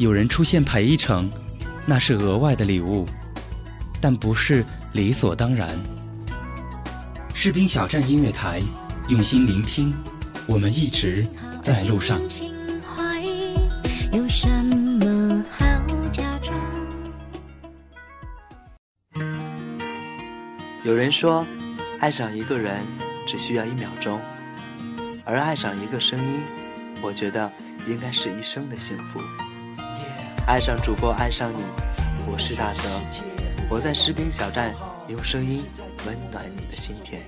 有人出现陪一程，那是额外的礼物，但不是理所当然。士兵小站音乐台，用心聆听，我们一直在路上。有什么好假装？有人说，爱上一个人只需要一秒钟，而爱上一个声音，我觉得应该是一生的幸福。爱上主播，爱上你，我是大泽，我在士兵小站用声音温暖你的心田。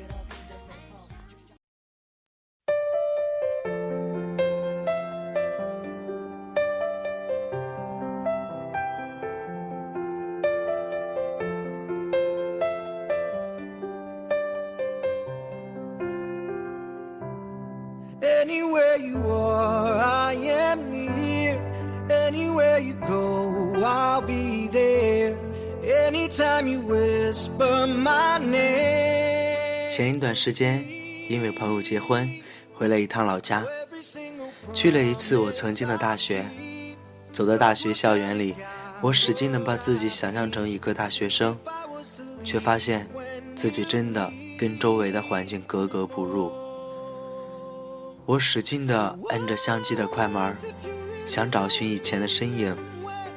前一段时间，因为朋友结婚，回了一趟老家，去了一次我曾经的大学。走在大学校园里，我使劲的把自己想象成一个大学生，却发现自己真的跟周围的环境格格不入。我使劲的摁着相机的快门，想找寻以前的身影，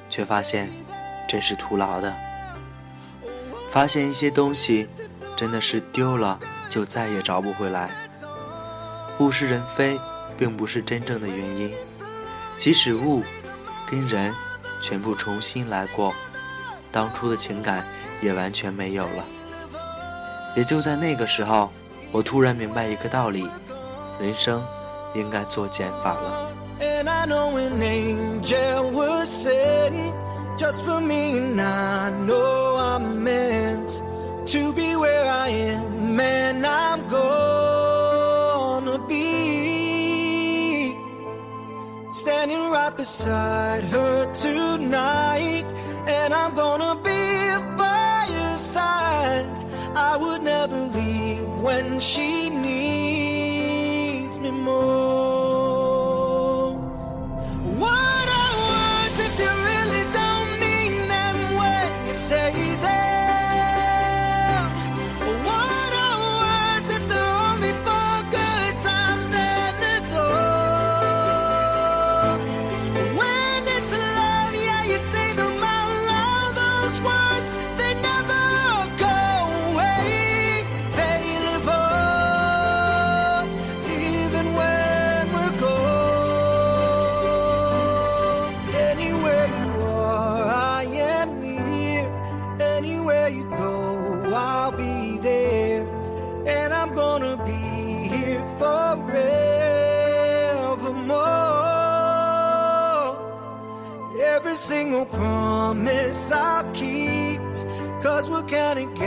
却发现，真是徒劳的。发现一些东西，真的是丢了就再也找不回来。物是人非，并不是真正的原因。即使物跟人全部重新来过，当初的情感也完全没有了。也就在那个时候，我突然明白一个道理：人生应该做减法了。just was sitting for know know me, I'm angel And I to be where I am, man, I'm gonna be standing right beside her tonight, and I'm gonna be by your side. I would never leave when she needs me more.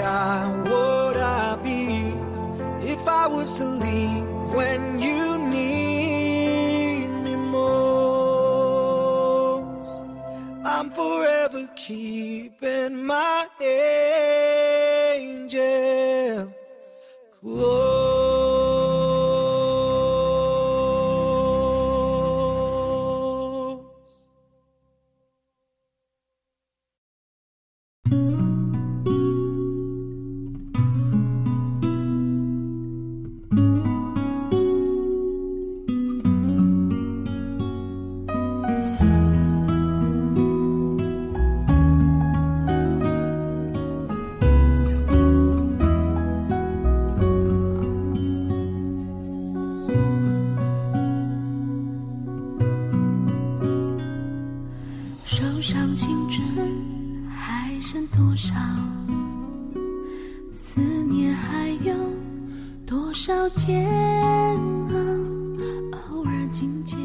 guy would I be if I was to leave when you need me most? I'm forever keeping my angel. 多多少？少思念还有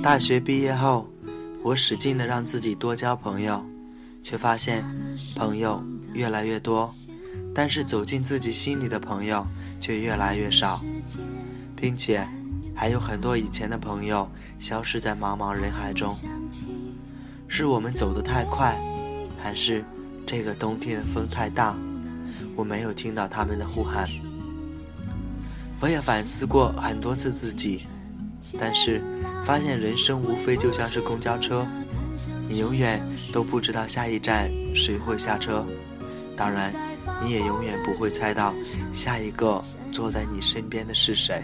大学毕业后，我使劲的让自己多交朋友，却发现朋友越来越多，但是走进自己心里的朋友却越来越少，并且还有很多以前的朋友消失在茫茫人海中。是我们走得太快，还是？这个冬天的风太大，我没有听到他们的呼喊。我也反思过很多次自己，但是发现人生无非就像是公交车，你永远都不知道下一站谁会下车。当然，你也永远不会猜到下一个坐在你身边的是谁。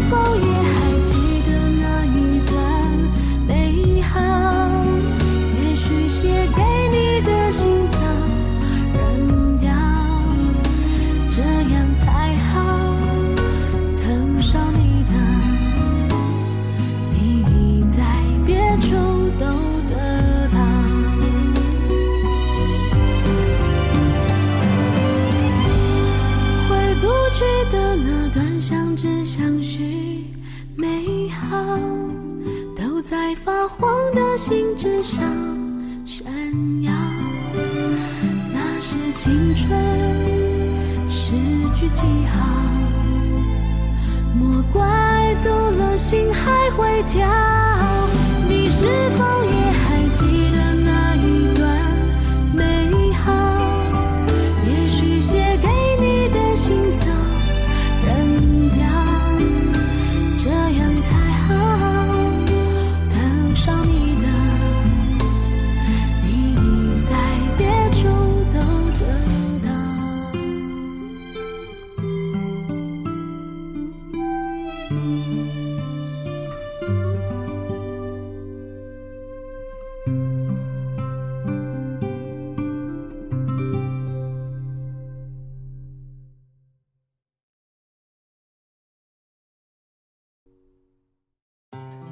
风否也？至上闪耀，那是青春诗句记号。莫怪读了心还会跳。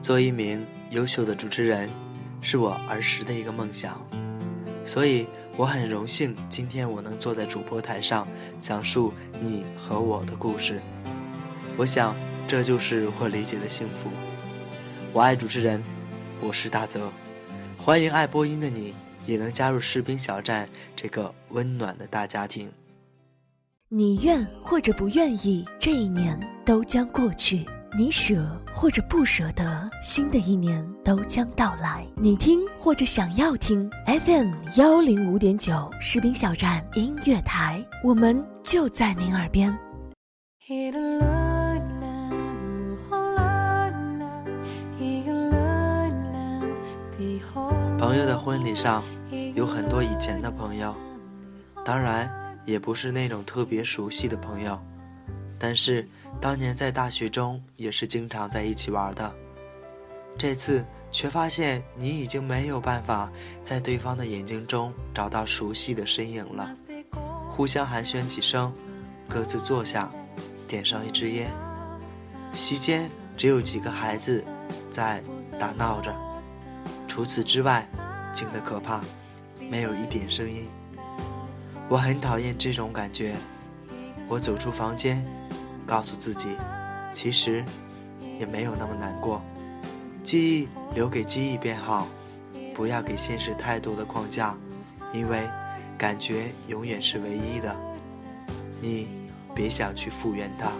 做一名优秀的主持人，是我儿时的一个梦想，所以我很荣幸今天我能坐在主播台上讲述你和我的故事。我想这就是我理解的幸福。我爱主持人，我是大泽，欢迎爱播音的你也能加入士兵小站这个温暖的大家庭。你愿或者不愿意，这一年都将过去。你舍或者不舍得，新的一年都将到来。你听或者想要听 FM 幺零五点九士兵小站音乐台，我们就在您耳边。朋友的婚礼上，有很多以前的朋友，当然也不是那种特别熟悉的朋友。但是当年在大学中也是经常在一起玩的，这次却发现你已经没有办法在对方的眼睛中找到熟悉的身影了。互相寒暄几声，各自坐下，点上一支烟。席间只有几个孩子在打闹着，除此之外，静得可怕，没有一点声音。我很讨厌这种感觉。我走出房间。告诉自己，其实也没有那么难过。记忆留给记忆便好，不要给现实太多的框架，因为感觉永远是唯一的。你别想去复原它。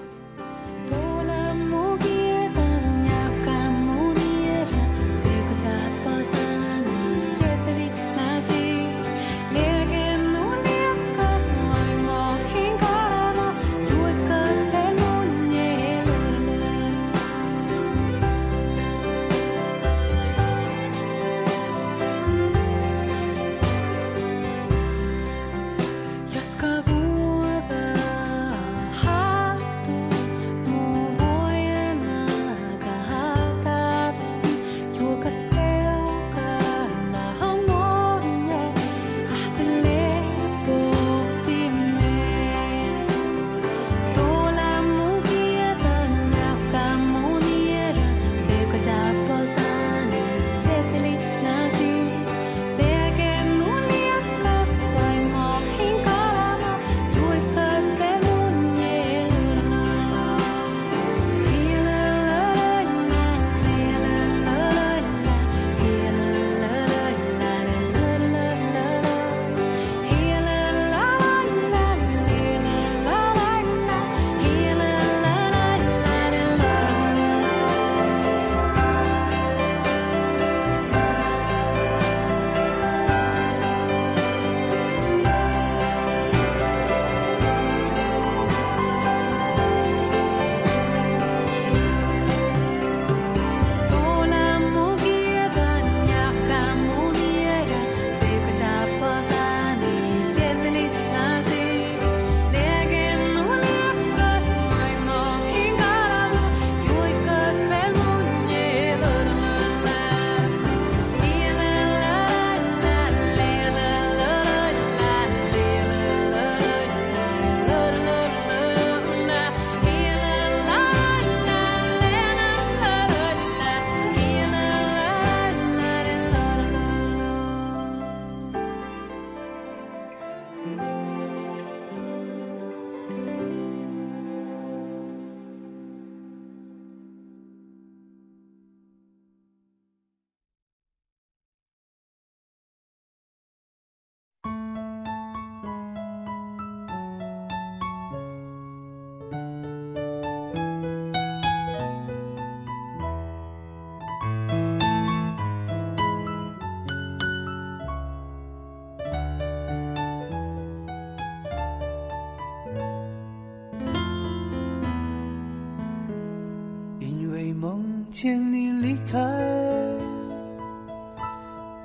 你离开，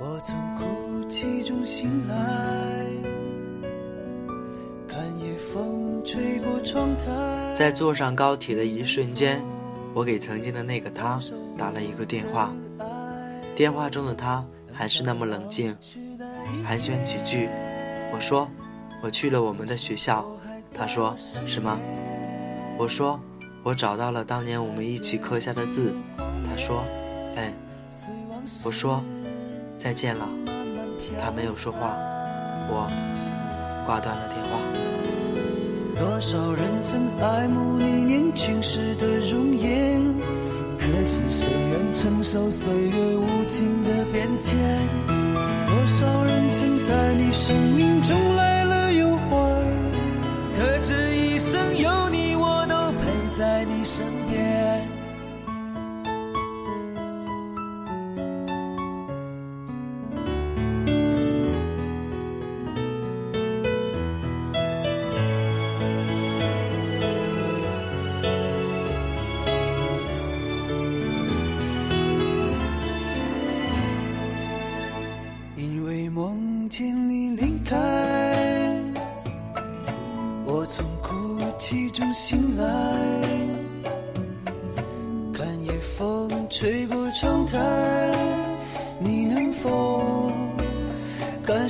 我从哭泣中醒来，看夜风吹过窗台。在坐上高铁的一瞬间，我给曾经的那个他打了一个电话。电话中的他还是那么冷静，寒暄几句，我说我去了我们的学校，他说是吗？我说。我找到了当年我们一起刻下的字，他说：“嗯。”我说：“再见了。”他没有说话，我挂断了电话。多少人曾爱慕你年轻时的容颜，可是谁愿承受岁月无情的变迁？多少人曾在你生命中。身边。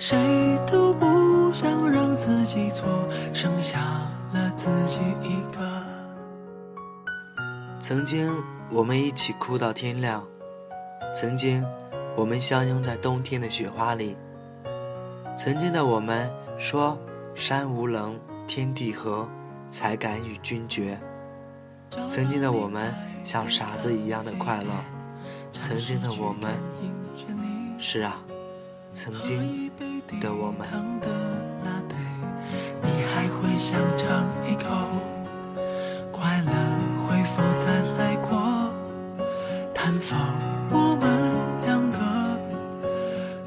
谁都不想让自自己己错，剩下了一个。曾经我们一起哭到天亮，曾经，我们相拥在冬天的雪花里，曾经的我们说山无棱天地合，才敢与君绝，曾经的我们像傻子一样的快乐，曾经的我们，是啊。曾经的我们，你还会想尝一口？快乐会否再来过？探访我们两个，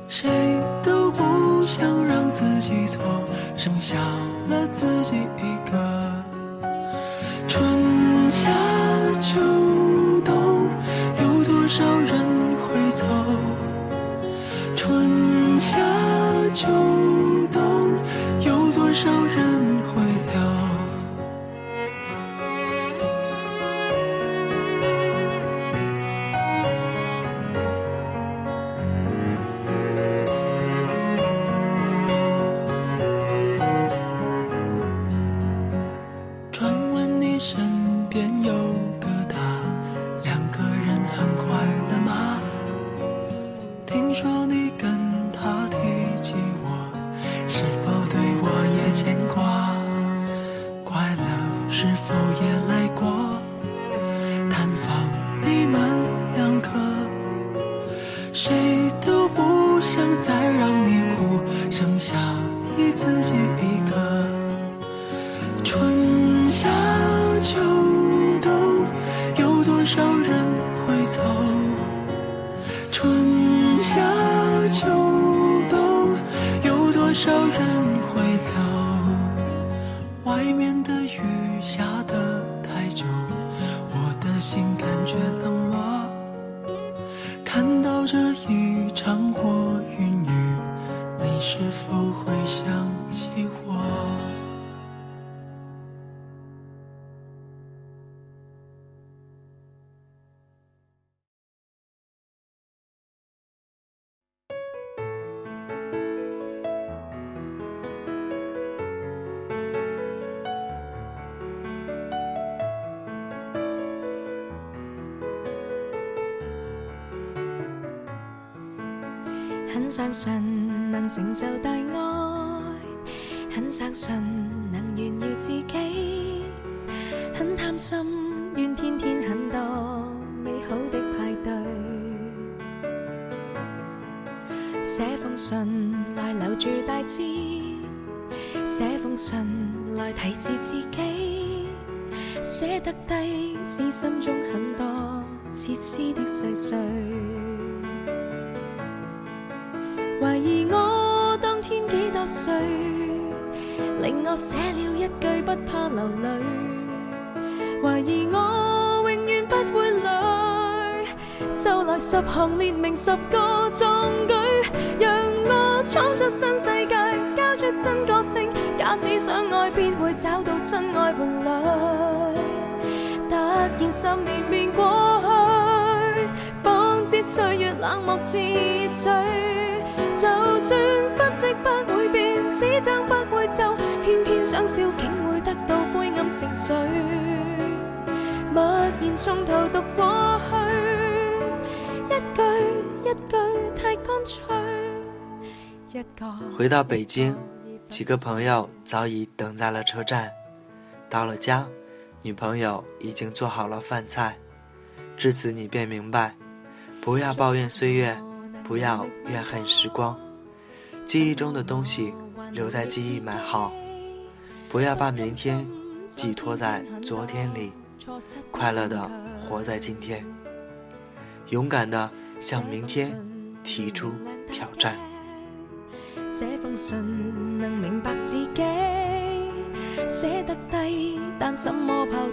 谁都不想让自己错，剩下了自己一个。春夏秋冬，有多少人？再让你哭，剩下你自己一个。春夏秋冬，有多少人会走？春夏秋冬，有多少人会到？外面的。很相信能成就大爱，很相信能炫耀自己，很贪心愿天天很多美好的派对。写封信来留住大志，写封信来提示自己，写得低是心中很多切丝的碎碎。怀疑我当天几多岁，令我写了一句不怕流泪。怀疑我永远不会累，就来十行列名十个壮举，让我闯出新世界，交出真个性。假使想爱，必会找到真爱伴侣。突然十年便过去，方知岁月冷漠似水。就算不即不会变，只争不会皱，偏偏想笑竟会得到灰暗情绪。默然从头读过去，一句一句太干脆。一个回到北京，几个朋友早已等在了车站。到了家，女朋友已经做好了饭菜。至此，你便明白，不要抱怨岁月。不要怨恨时光，记忆中的东西留在记忆埋好。不要把明天寄托在昨天里，快乐的活在今天，勇敢的向明天提出挑战。这封信能明白自己，写得低，低但怎么抛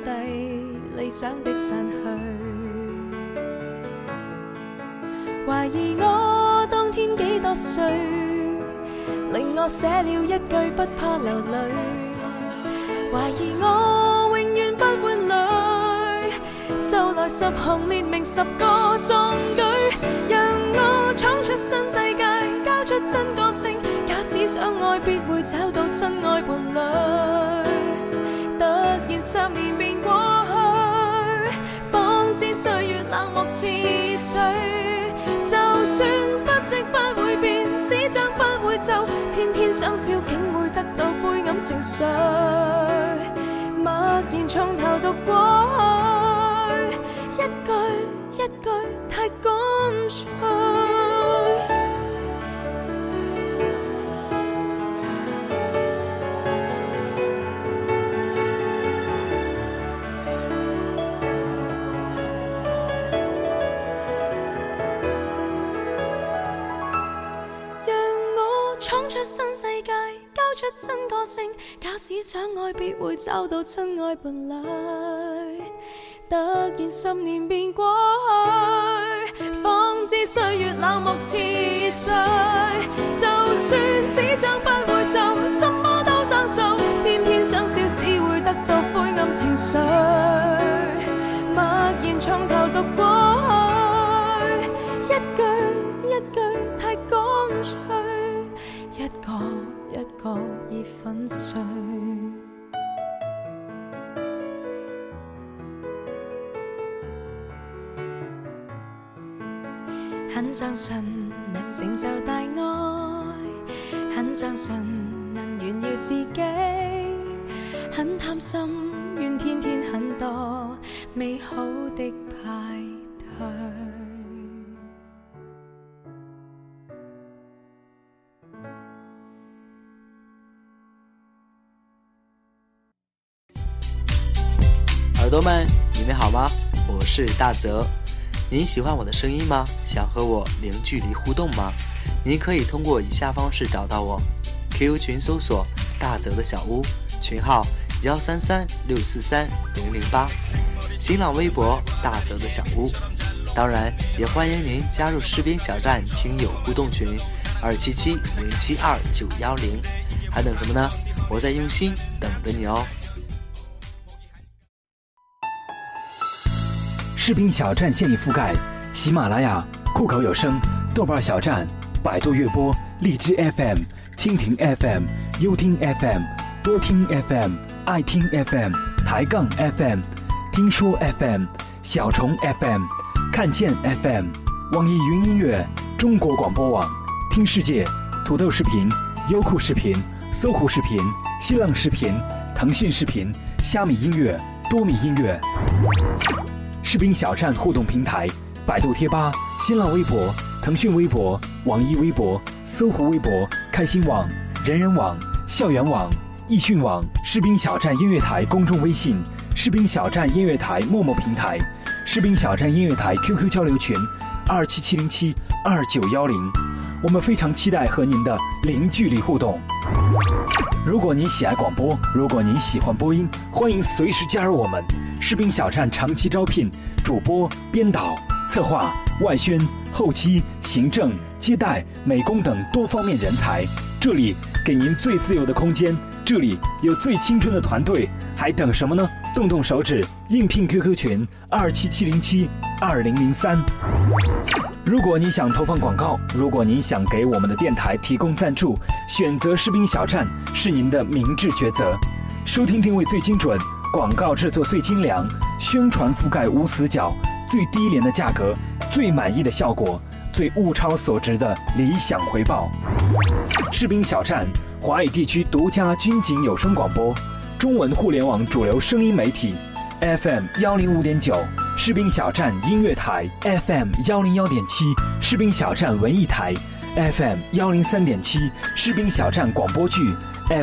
理想的散去？怀疑我当天几多岁，令我写了一句不怕流泪。怀疑我永远不换侣，就来十行列明十个壮举，让我闯出新世界，交出真个性。假使想爱，必会找到真爱伴侣。突然十年变过去，方知岁月冷漠似水。竟会得到灰暗情绪，默然从头读过去，一句一句太干脆。只想爱，必会找到真爱伴侣。突然十年便过去，方知岁月冷漠似水。就算只终不会尽，什么都相信，偏偏想笑，只会得到灰暗情绪。默然从头读过去，一句一句太干脆，一个。一角已粉碎。很相信能成就大爱，很相信能炫耀自己，很贪心，愿天天很多美好的派。耳朵们，你们好吗？我是大泽，您喜欢我的声音吗？想和我零距离互动吗？您可以通过以下方式找到我：Q 群搜索“大泽的小屋”，群号幺三三六四三零零八；新浪微博“大泽的小屋”。当然，也欢迎您加入“士兵小站”听友互动群，二七七零七二九幺零。还等什么呢？我在用心等着你哦。视频小站现已覆盖喜马拉雅、酷狗有声、豆瓣小站、百度乐播、荔枝 FM、蜻蜓 FM、优听 FM、多听 FM、爱听 FM、抬杠 FM、听说 FM、小虫 FM、看见 FM、网易云音乐、中国广播网、听世界、土豆视频、优酷视频、搜狐视频、新浪视频、腾讯视频、虾米音乐、多米音乐。士兵小站互动平台、百度贴吧、新浪微博、腾讯微博、网易微博、搜狐微博、开心网、人人网、校园网、易讯网、士兵小站音乐台公众微信、士兵小站音乐台陌陌平台、士兵小站音乐台 QQ 交流群，二七七零七二九幺零。我们非常期待和您的零距离互动。如果您喜爱广播，如果您喜欢播音，欢迎随时加入我们。士兵小站长期招聘主播、编导、策划、外宣、后期、行政、接待、美工等多方面人才。这里给您最自由的空间，这里有最青春的团队，还等什么呢？动动手指，应聘 QQ 群二七七零七二零零三。如果你想投放广告，如果您想给我们的电台提供赞助，选择士兵小站是您的明智抉择。收听定位最精准，广告制作最精良，宣传覆盖无死角，最低廉的价格，最满意的效果，最物超所值的理想回报。士兵小站，华语地区独家军警有声广播，中文互联网主流声音媒体，FM 幺零五点九。士兵小站音乐台 FM 幺零幺点七，士兵小站文艺台 FM 幺零三点七，士兵小站广播剧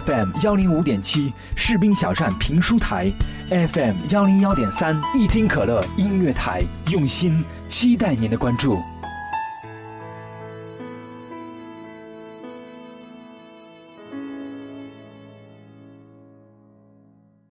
FM 幺零五点七，士兵小站评书台 FM 幺零幺点三，一听可乐音乐台，用心期待您的关注。